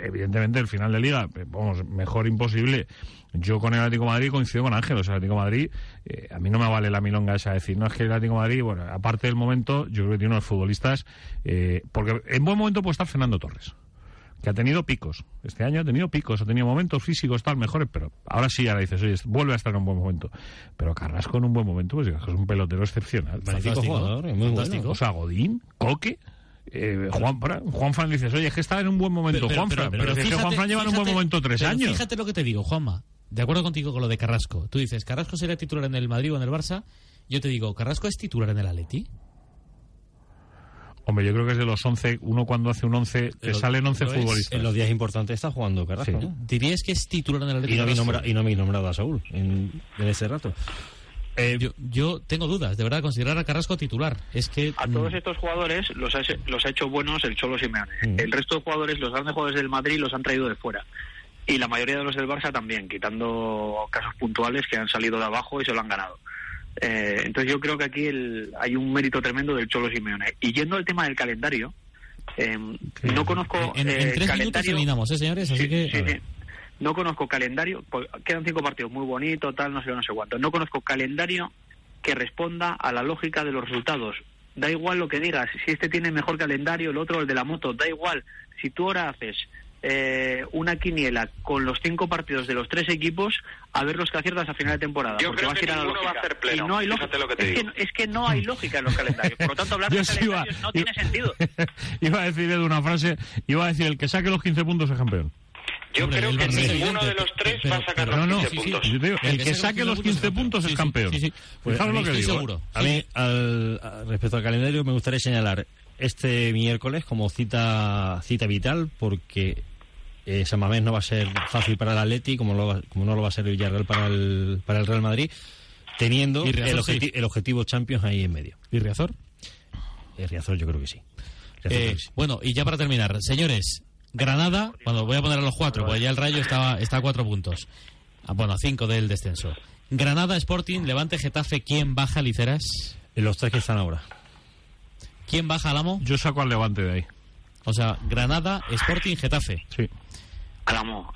evidentemente, el final de liga, eh, vamos, mejor imposible. Yo con el Atlético de Madrid coincido con Ángel. O sea, el Atlético de Madrid, eh, a mí no me vale la milonga esa de decir, no es que el Atlético de Madrid, bueno, aparte del momento, yo creo que tiene unos futbolistas, eh, porque en buen momento puede estar Fernando Torres. Que ha tenido picos. Este año ha tenido picos, ha tenido momentos físicos tal mejores, pero ahora sí, ahora dices, oye, vuelve a estar en un buen momento. Pero Carrasco en un buen momento, pues es un pelotero excepcional. Fantástico. jugador, muy Fantástico. bueno. O sea, Godín, Coque, eh, Juan, Juan Fran dices, oye, es que está en un buen momento Juan Fran, pero, es que Juan Fran lleva en un buen momento tres pero años. Fíjate lo que te digo, Juanma. De acuerdo contigo con lo de Carrasco. Tú dices, Carrasco sería titular en el Madrid o en el Barça. Yo te digo, ¿Carrasco es titular en el Atleti? Hombre, yo creo que es de los 11, uno cuando hace un 11, te salen 11 lo es. futbolistas. En los días importantes está jugando Carrasco. Sí. ¿no? ¿Dirías que es titular en el Atleti? Y no, me Carrasco? nombra, y no me nombrado a Saúl en, en ese rato. Eh, yo, yo tengo dudas, de verdad, considerar a Carrasco titular. Es que. A todos estos jugadores los ha, los ha hecho buenos el Cholo Simeone. Mm. El resto de jugadores, los grandes jugadores del Madrid, los han traído de fuera. Y la mayoría de los del Barça también, quitando casos puntuales que han salido de abajo y se lo han ganado. Eh, entonces yo creo que aquí el- hay un mérito tremendo del Cholo Simeone. Y yendo al tema del calendario, eh, no conozco en, en eh, tres minutos calendario... terminamos, ¿eh, señores? Así Sí, que. sí, a sí. No conozco calendario, pues, quedan cinco partidos muy bonitos, tal, no sé, no sé cuánto. No conozco calendario que responda a la lógica de los resultados da igual lo que digas, si este tiene mejor calendario, el otro el de la moto, da igual. Si tú ahora haces eh, una quiniela con los cinco partidos de los tres equipos, a ver los que aciertas a final de temporada. Yo porque creo vas que a ir a la va a hacer pleno, Y no hay lógica. lo que te es, digo. que, es que no hay lógica en los calendarios. Por lo tanto, hablar de *laughs* iba- calendarios no iba- tiene sentido. *laughs* iba a decir Edu una frase, iba a decir el que saque los 15 puntos es campeón. Yo Hombre, creo que ninguno evidente, de los tres pero- va a sacar pero los no, no, 15 sí, sí. puntos. Digo, el, que saque los 15 puntos es campeón. Sí, sí. Pues ¿sabes lo que digo? seguro. A mí, al, a- respecto al calendario, me gustaría señalar este miércoles como cita cita vital porque eh, San Mamés no va a ser fácil para el Atleti como, lo va- como no lo va a ser el Villarreal para el, para el Real Madrid, teniendo Riazor el, sí. objeti- el objetivo Champions ahí en medio. ¿Y Riazor? El Riazor yo creo que sí. Riazor Eh, creo que sí. bueno, y ya para terminar, señores, Granada, cuando voy a poner a los cuatro, porque ya el Rayo está, está a cuatro puntos. Ah, bueno, a cinco del descenso. Granada, Sporting, Levante, Getafe, ¿quién baja Liceras? En los tres que están ahora. ¿Quién baja al amo? Yo saco al Levante de ahí. O sea, Granada, Sporting, Getafe. Sí. Álamo.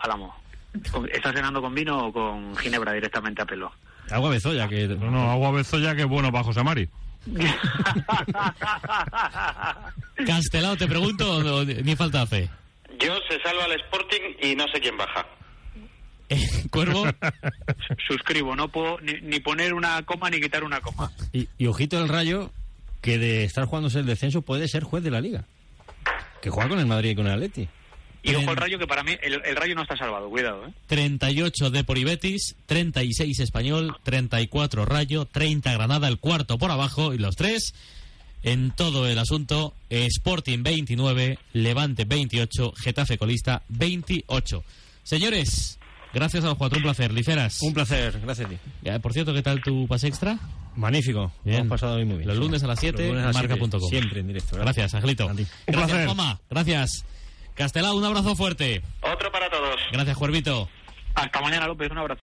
Con- ¿Estás cenando con vino o con ginebra directamente a pelo? Agua Bezoya, que No, no, agua bezoya que es bueno para José Mari. *laughs* Castelao, te pregunto, ni falta hace. Yo se salva al Sporting y no sé quién baja. Eh, Cuervo, *laughs* Suscribo, no puedo ni, ni poner una coma ni quitar una coma. Y, y ojito el Rayo, que de estar jugándose el descenso puede ser juez de la Liga. Que juega con el Madrid y con el Atleti. Y ojo el rayo, que para mí el, el rayo no está salvado, cuidado, ¿eh? 38 de Betis, 36 Español, 34 Rayo, 30 Granada, el cuarto por abajo y los tres en todo el asunto. Sporting 29, Levante 28, Getafe colista 28. Señores, gracias a los cuatro, un placer. Liceras. Un placer, gracias a ti. Ya, por cierto, ¿qué tal tu pase extra? Magnífico, Bien. hemos pasado hoy muy bien. Los lunes a las 7, Los lunes a las siete, marca.com. Siempre en directo. Gracias, Angelito. A ti. Un Gracias, placer. Gracias. Castelao, un abrazo fuerte. Otro para todos. Gracias, Cuervito. Hasta mañana, López, un abrazo.